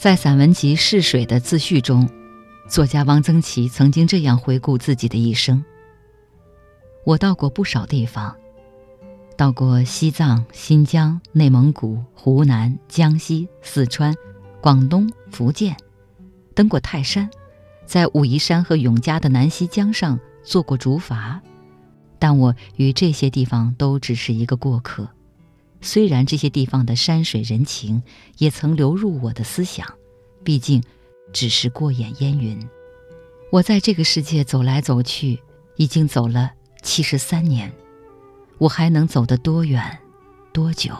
在散文集《逝水》的自序中，作家汪曾祺曾经这样回顾自己的一生：我到过不少地方，到过西藏、新疆、内蒙古、湖南、江西、四川、广东、福建，登过泰山，在武夷山和永嘉的南溪江上做过竹筏，但我与这些地方都只是一个过客。虽然这些地方的山水人情也曾流入我的思想，毕竟只是过眼烟云。我在这个世界走来走去，已经走了七十三年，我还能走得多远，多久？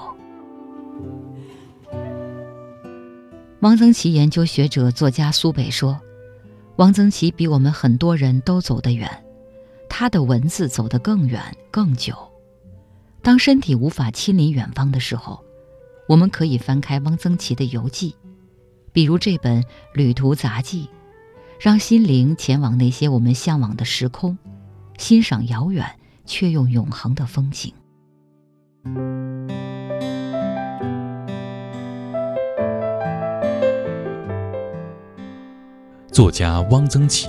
汪曾祺研究学者、作家苏北说：“汪曾祺比我们很多人都走得远，他的文字走得更远、更久。”当身体无法亲临远方的时候，我们可以翻开汪曾祺的游记，比如这本《旅途杂记》，让心灵前往那些我们向往的时空，欣赏遥远却又永恒的风景。作家汪曾祺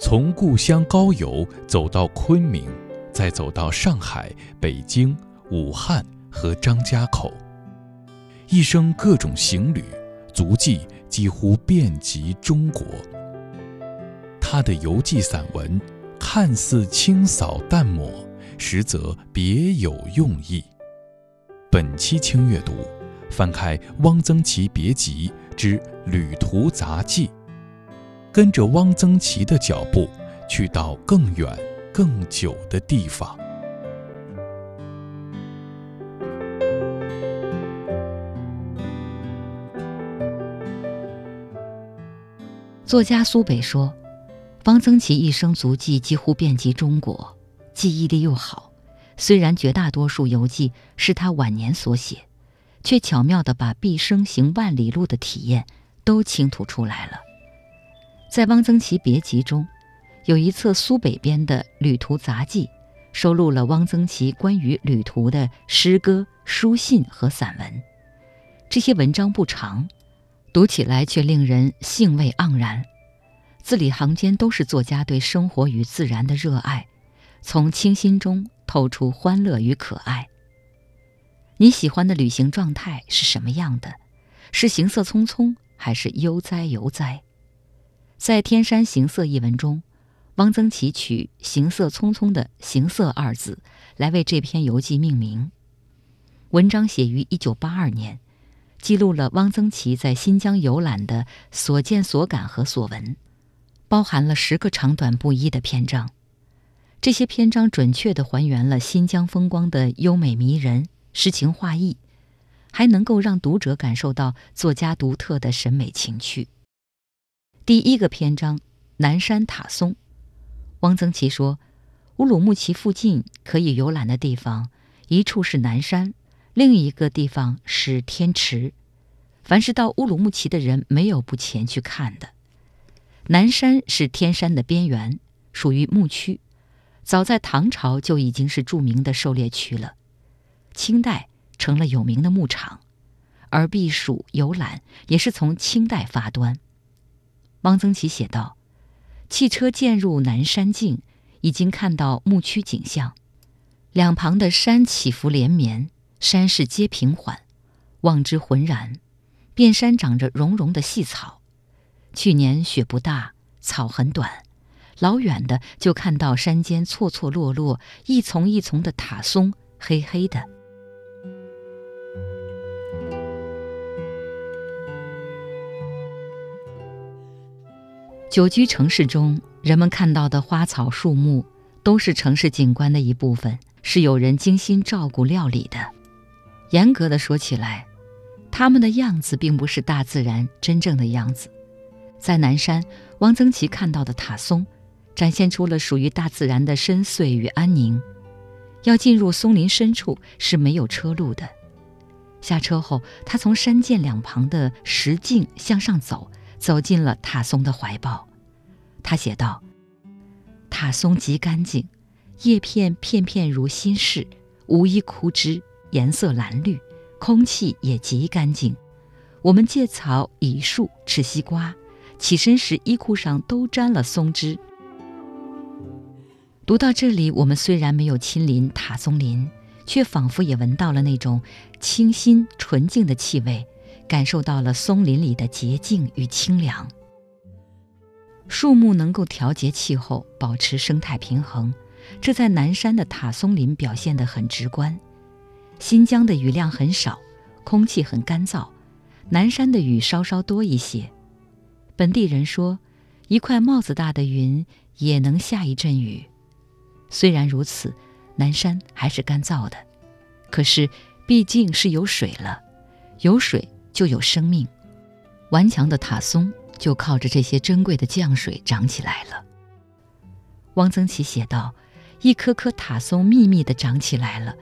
从故乡高邮走到昆明，再走到上海、北京。武汉和张家口，一生各种行旅，足迹几乎遍及中国。他的游记散文看似清扫淡抹，实则别有用意。本期轻阅读，翻开《汪曾祺别集之旅途杂记》，跟着汪曾祺的脚步，去到更远、更久的地方。作家苏北说：“汪曾祺一生足迹几乎遍及中国，记忆力又好。虽然绝大多数游记是他晚年所写，却巧妙地把毕生行万里路的体验都倾吐出来了。在《汪曾祺别集》中，有一册苏北编的《旅途杂记》，收录了汪曾祺关于旅途的诗歌、书信和散文。这些文章不长。”读起来却令人兴味盎然，字里行间都是作家对生活与自然的热爱，从清新中透出欢乐与可爱。你喜欢的旅行状态是什么样的？是行色匆匆，还是悠哉悠哉？在《天山行色》一文中，汪曾祺取“行色匆匆”的“行色”二字来为这篇游记命名。文章写于一九八二年。记录了汪曾祺在新疆游览的所见所感和所闻，包含了十个长短不一的篇章。这些篇章准确地还原了新疆风光的优美迷人、诗情画意，还能够让读者感受到作家独特的审美情趣。第一个篇章《南山塔松》，汪曾祺说：“乌鲁木齐附近可以游览的地方，一处是南山。”另一个地方是天池，凡是到乌鲁木齐的人，没有不前去看的。南山是天山的边缘，属于牧区，早在唐朝就已经是著名的狩猎区了。清代成了有名的牧场，而避暑游览也是从清代发端。汪曾祺写道：“汽车渐入南山境，已经看到牧区景象，两旁的山起伏连绵。”山势皆平缓，望之浑然。遍山长着绒绒的细草。去年雪不大，草很短，老远的就看到山间错错落落一丛一丛的塔松，黑黑的。久居城市中，人们看到的花草树木，都是城市景观的一部分，是有人精心照顾料理的。严格的说起来，他们的样子并不是大自然真正的样子。在南山，汪曾祺看到的塔松，展现出了属于大自然的深邃与安宁。要进入松林深处是没有车路的。下车后，他从山涧两旁的石径向上走，走进了塔松的怀抱。他写道：“塔松极干净，叶片片片如新式，无一枯枝。”颜色蓝绿，空气也极干净，我们借草倚树吃西瓜，起身时衣裤上都沾了松枝。读到这里，我们虽然没有亲临塔松林，却仿佛也闻到了那种清新纯净的气味，感受到了松林里的洁净与清凉。树木能够调节气候，保持生态平衡，这在南山的塔松林表现得很直观。新疆的雨量很少，空气很干燥，南山的雨稍稍多一些。本地人说，一块帽子大的云也能下一阵雨。虽然如此，南山还是干燥的。可是，毕竟是有水了，有水就有生命。顽强的塔松就靠着这些珍贵的降水长起来了。汪曾祺写道：“一棵棵塔松密密地长起来了，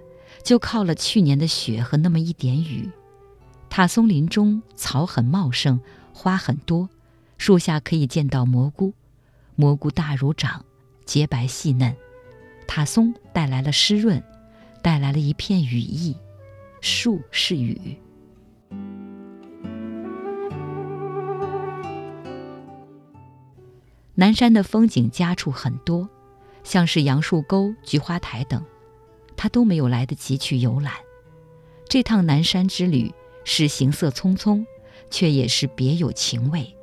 就靠了去年的雪和那么一点雨。塔松林中草很茂盛，花很多，树下可以见到蘑菇，蘑菇大如掌，洁白细嫩。”塔松带来了湿润，带来了一片羽翼。树是雨。南山的风景佳处很多，像是杨树沟、菊花台等，他都没有来得及去游览。这趟南山之旅是行色匆匆，却也是别有情味，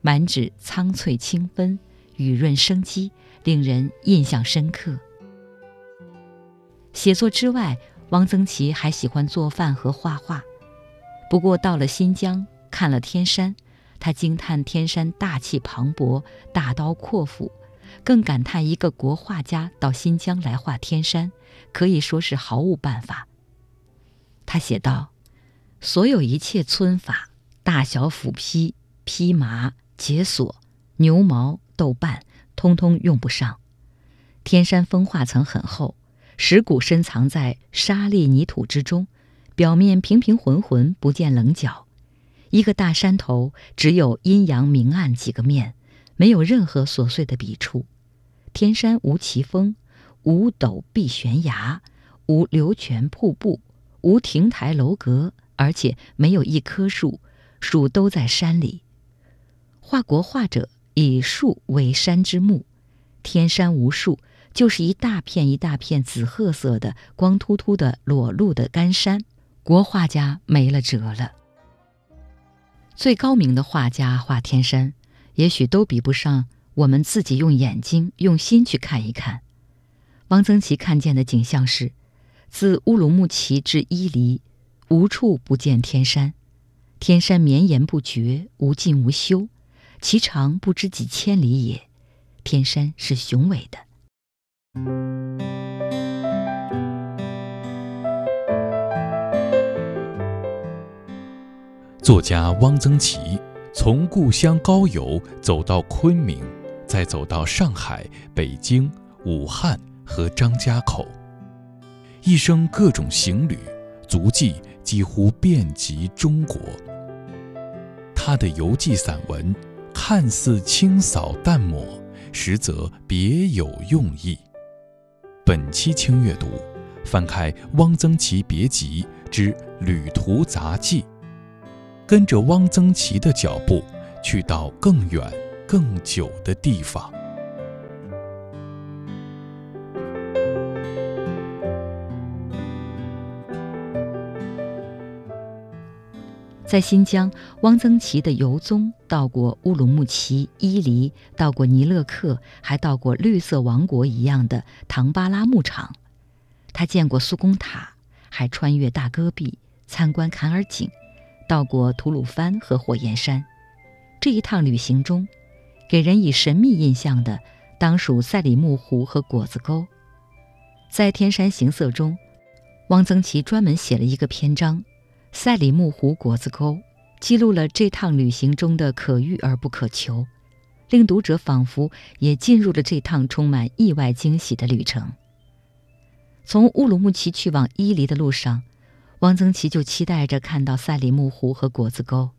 满纸苍翠清芬，雨润生机，令人印象深刻。写作之外，汪曾祺还喜欢做饭和画画。不过到了新疆，看了天山，他惊叹天山大气磅礴、大刀阔斧，更感叹一个国画家到新疆来画天山，可以说是毫无办法。他写道：“所有一切皴法，大小斧劈、披麻、解锁、牛毛、豆瓣，通通用不上。天山风化层很厚。”石骨深藏在沙砾泥土之中，表面平平浑浑，不见棱角。一个大山头只有阴阳明暗几个面，没有任何琐碎的笔触。天山无奇峰，无陡壁悬崖，无流泉瀑布，无亭台楼阁，而且没有一棵树，树都在山里。画国画者以树为山之目，天山无树。就是一大片一大片紫褐色的、光秃秃的、裸露的干山，国画家没了辙了。最高明的画家画天山，也许都比不上我们自己用眼睛、用心去看一看。汪曾祺看见的景象是：自乌鲁木齐至伊犁，无处不见天山，天山绵延不绝，无尽无休，其长不知几千里也。天山是雄伟的。作家汪曾祺从故乡高邮走到昆明，再走到上海、北京、武汉和张家口，一生各种行旅，足迹几乎遍及中国。他的游记散文看似清扫淡抹，实则别有用意。本期轻阅读，翻开《汪曾祺别集之旅途杂记》，跟着汪曾祺的脚步，去到更远、更久的地方。在新疆，汪曾祺的游踪到过乌鲁木齐、伊犁，到过尼勒克，还到过绿色王国一样的唐巴拉牧场。他见过苏公塔，还穿越大戈壁，参观坎儿井，到过吐鲁番和火焰山。这一趟旅行中，给人以神秘印象的，当属赛里木湖和果子沟。在天山行色中，汪曾祺专门写了一个篇章。赛里木湖果子沟记录了这趟旅行中的可遇而不可求，令读者仿佛也进入了这趟充满意外惊喜的旅程。从乌鲁木齐去往伊犁的路上，汪曾祺就期待着看到赛里木湖和果子沟，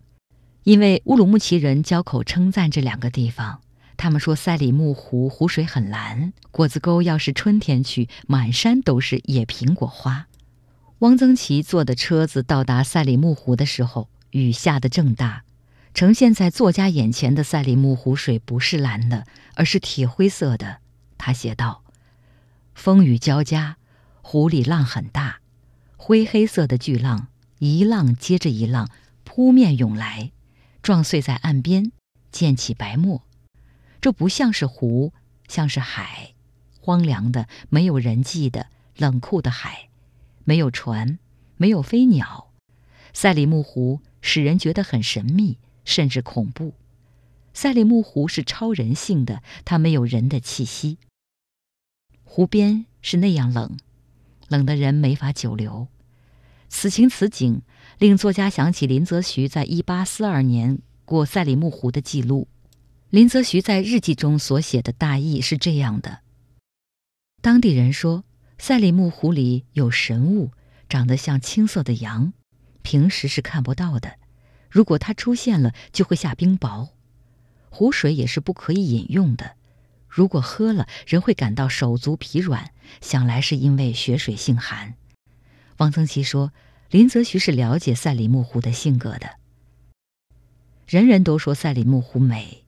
因为乌鲁木齐人交口称赞这两个地方。他们说赛里木湖湖水很蓝，果子沟要是春天去，满山都是野苹果花。汪曾祺坐的车子到达赛里木湖的时候，雨下得正大，呈现在作家眼前的赛里木湖水不是蓝的，而是铁灰色的。他写道：“风雨交加，湖里浪很大，灰黑色的巨浪一浪接着一浪扑面涌来，撞碎在岸边，溅起白沫。这不像是湖，像是海，荒凉的、没有人迹的、冷酷的海，没有船，没有飞鸟。赛里木湖使人觉得很神秘，甚至恐怖。赛里木湖是超人性的，它没有人的气息。”湖边是那样冷，冷的人没法久留。此情此景，令作家想起林则徐在一八四二年过赛里木湖的记录。林则徐在日记中所写的大意是这样的：当地人说，赛里木湖里有神物，长得像青色的羊，平时是看不到的。如果它出现了，就会下冰雹。湖水也是不可以饮用的。如果喝了，人会感到手足疲软，想来是因为血水性寒。汪曾祺说，林则徐是了解赛里木湖的性格的。人人都说赛里木湖美，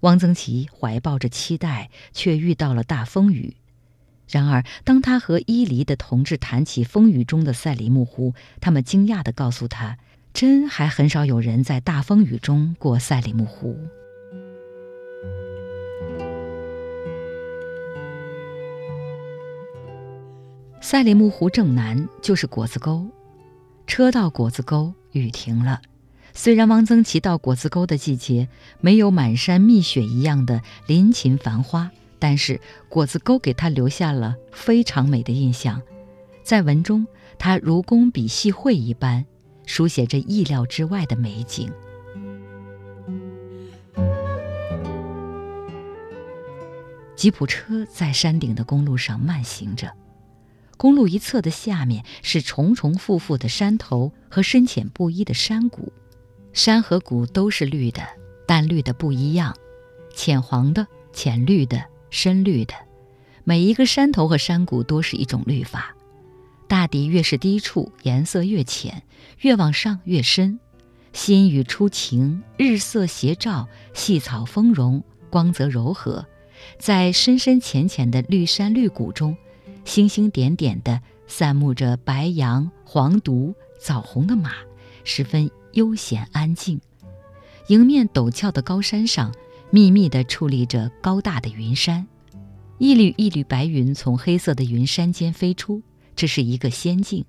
汪曾祺怀抱着期待，却遇到了大风雨。然而，当他和伊犁的同志谈起风雨中的赛里木湖，他们惊讶地告诉他，真还很少有人在大风雨中过赛里木湖。赛里木湖正南就是果子沟，车到果子沟，雨停了。虽然汪曾祺到果子沟的季节没有满山蜜雪一样的林禽繁花，但是果子沟给他留下了非常美的印象。在文中，他如工笔细绘一般，书写着意料之外的美景。吉普车在山顶的公路上慢行着。公路一侧的下面是重重复复的山头和深浅不一的山谷，山和谷都是绿的，但绿的不一样，浅黄的、浅绿的、深绿的，每一个山头和山谷多是一种绿法。大抵越是低处，颜色越浅；越往上越深。新雨初晴，日色斜照，细草丰荣，光泽柔和，在深深浅浅的绿山绿谷中。星星点点的散牧着白羊、黄犊、枣红的马，十分悠闲安静。迎面陡峭的高山上，密密地矗立着高大的云山，一缕一缕白云从黑色的云山间飞出，这是一个仙境。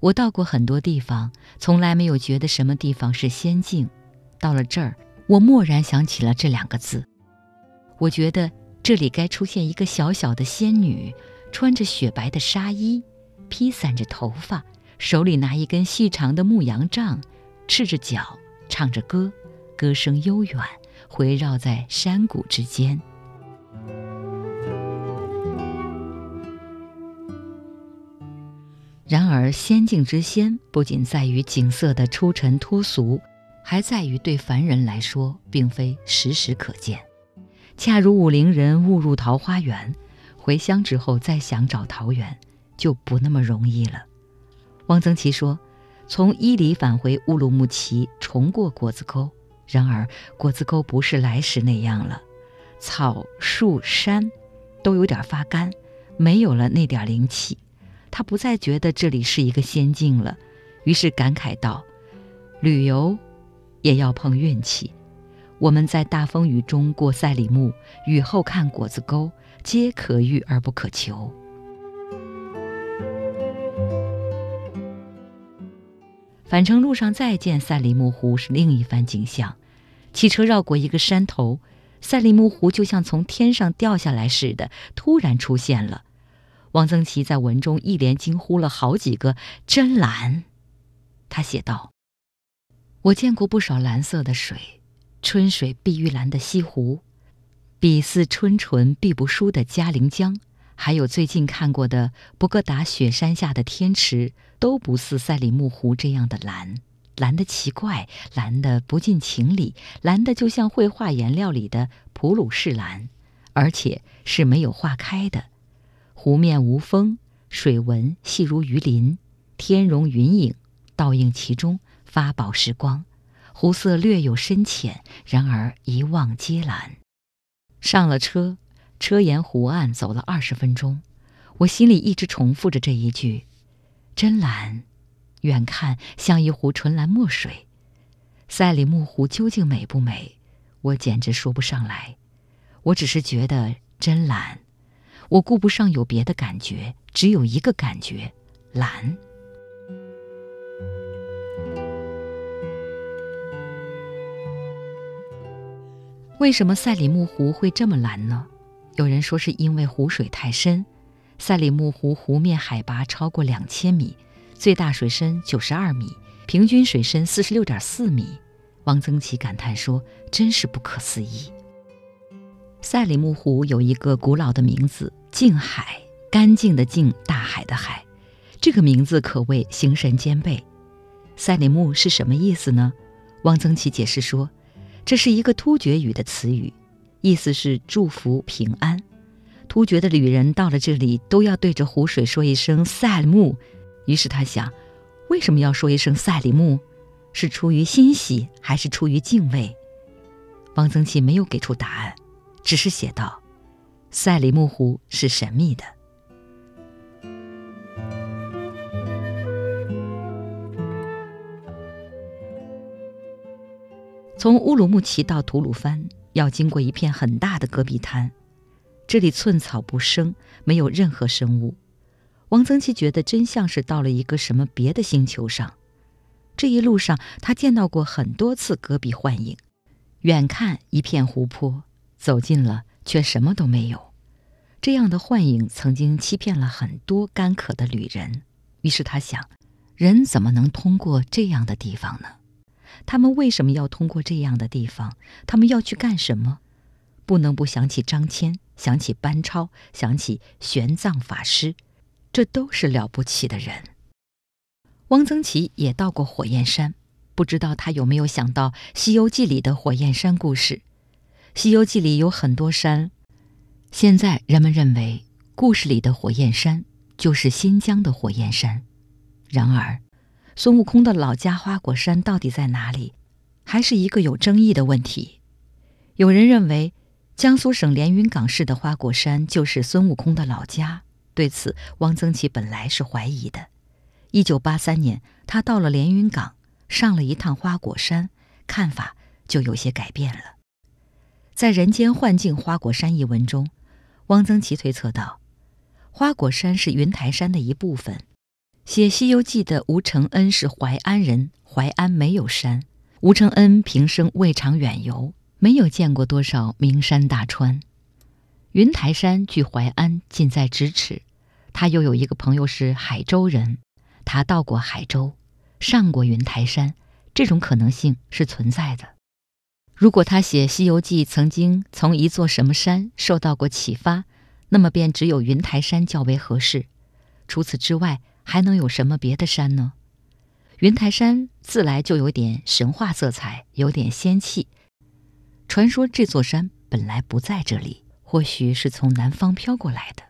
我到过很多地方，从来没有觉得什么地方是仙境。到了这儿，我蓦然想起了这两个字。我觉得这里该出现一个小小的仙女。穿着雪白的纱衣，披散着头发，手里拿一根细长的牧羊杖，赤着脚唱着歌，歌声悠远，回绕在山谷之间。然而，仙境之仙不仅在于景色的出尘脱俗，还在于对凡人来说，并非时时可见。恰如武陵人误入桃花源。回乡之后再想找桃源，就不那么容易了。汪曾祺说：“从伊犁返回乌鲁木齐，重过果子沟。然而果子沟不是来时那样了，草树山都有点发干，没有了那点灵气。他不再觉得这里是一个仙境了，于是感慨道：‘旅游也要碰运气。我们在大风雨中过赛里木，雨后看果子沟。’”皆可遇而不可求。返程路上再见赛里木湖是另一番景象，汽车绕过一个山头，赛里木湖就像从天上掉下来似的，突然出现了。汪曾祺在文中一连惊呼了好几个“真蓝”，他写道：“我见过不少蓝色的水，春水碧玉蓝的西湖。”比似春纯碧不输的嘉陵江，还有最近看过的博格达雪山下的天池，都不似赛里木湖这样的蓝，蓝的奇怪，蓝的不近情理，蓝的就像绘画颜料里的普鲁士蓝，而且是没有化开的。湖面无风，水纹细如鱼鳞，天容云影倒映其中，发宝时光，湖色略有深浅，然而一望皆蓝。上了车，车沿湖岸走了二十分钟，我心里一直重复着这一句：“真蓝，远看像一湖纯蓝墨水。”赛里木湖究竟美不美？我简直说不上来。我只是觉得真蓝，我顾不上有别的感觉，只有一个感觉：蓝。为什么赛里木湖会这么蓝呢？有人说是因为湖水太深。赛里木湖湖面海拔超过两千米，最大水深九十二米，平均水深四十六点四米。汪曾祺感叹说：“真是不可思议。”赛里木湖有一个古老的名字——静海，干净的静，大海的海。这个名字可谓形神兼备。赛里木是什么意思呢？汪曾祺解释说。这是一个突厥语的词语，意思是祝福平安。突厥的旅人到了这里，都要对着湖水说一声“赛里木”。于是他想，为什么要说一声“赛里木”？是出于欣喜，还是出于敬畏？汪曾祺没有给出答案，只是写道：“赛里木湖是神秘的。”从乌鲁木齐到吐鲁番要经过一片很大的戈壁滩，这里寸草不生，没有任何生物。王曾祺觉得真像是到了一个什么别的星球上。这一路上，他见到过很多次戈壁幻影，远看一片湖泊，走近了却什么都没有。这样的幻影曾经欺骗了很多干渴的旅人。于是他想，人怎么能通过这样的地方呢？他们为什么要通过这样的地方？他们要去干什么？不能不想起张骞，想起班超，想起玄奘法师，这都是了不起的人。汪曾祺也到过火焰山，不知道他有没有想到《西游记》里的火焰山故事。《西游记》里有很多山，现在人们认为故事里的火焰山就是新疆的火焰山。然而，孙悟空的老家花果山到底在哪里，还是一个有争议的问题。有人认为，江苏省连云港市的花果山就是孙悟空的老家。对此，汪曾祺本来是怀疑的。一九八三年，他到了连云港，上了一趟花果山，看法就有些改变了。在《人间幻境花果山》一文中，汪曾祺推测道：“花果山是云台山的一部分。”写《西游记》的吴承恩是淮安人，淮安没有山。吴承恩平生未尝远游，没有见过多少名山大川。云台山距淮安近在咫尺，他又有一个朋友是海州人，他到过海州，上过云台山，这种可能性是存在的。如果他写《西游记》曾经从一座什么山受到过启发，那么便只有云台山较为合适。除此之外，还能有什么别的山呢？云台山自来就有点神话色彩，有点仙气。传说这座山本来不在这里，或许是从南方飘过来的。《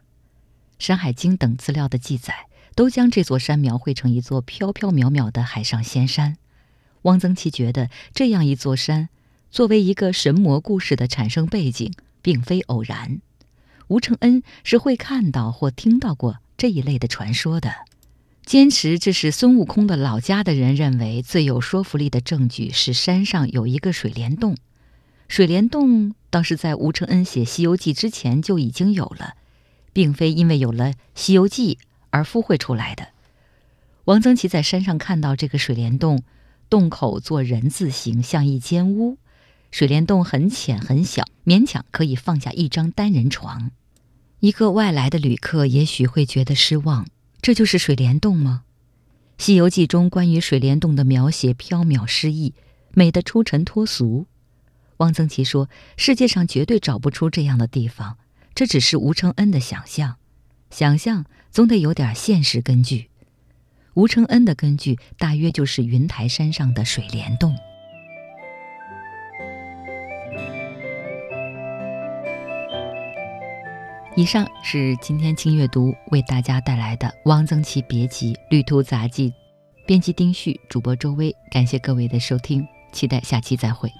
山海经》等资料的记载都将这座山描绘成一座飘飘渺渺的海上仙山。汪曾祺觉得，这样一座山作为一个神魔故事的产生背景，并非偶然。吴承恩是会看到或听到过这一类的传说的。坚持这是孙悟空的老家的人认为最有说服力的证据是山上有一个水帘洞，水帘洞倒是在吴承恩写《西游记》之前就已经有了，并非因为有了《西游记》而附会出来的。王曾祺在山上看到这个水帘洞，洞口做人字形，像一间屋，水帘洞很浅很小，勉强可以放下一张单人床。一个外来的旅客也许会觉得失望。这就是水帘洞吗？《西游记》中关于水帘洞的描写飘渺诗意，美得出尘脱俗。汪曾祺说：“世界上绝对找不出这样的地方，这只是吴承恩的想象。想象总得有点现实根据。吴承恩的根据大约就是云台山上的水帘洞。”以上是今天轻阅读为大家带来的《汪曾祺别集·旅途杂记》编辑丁旭，主播周薇，感谢各位的收听，期待下期再会。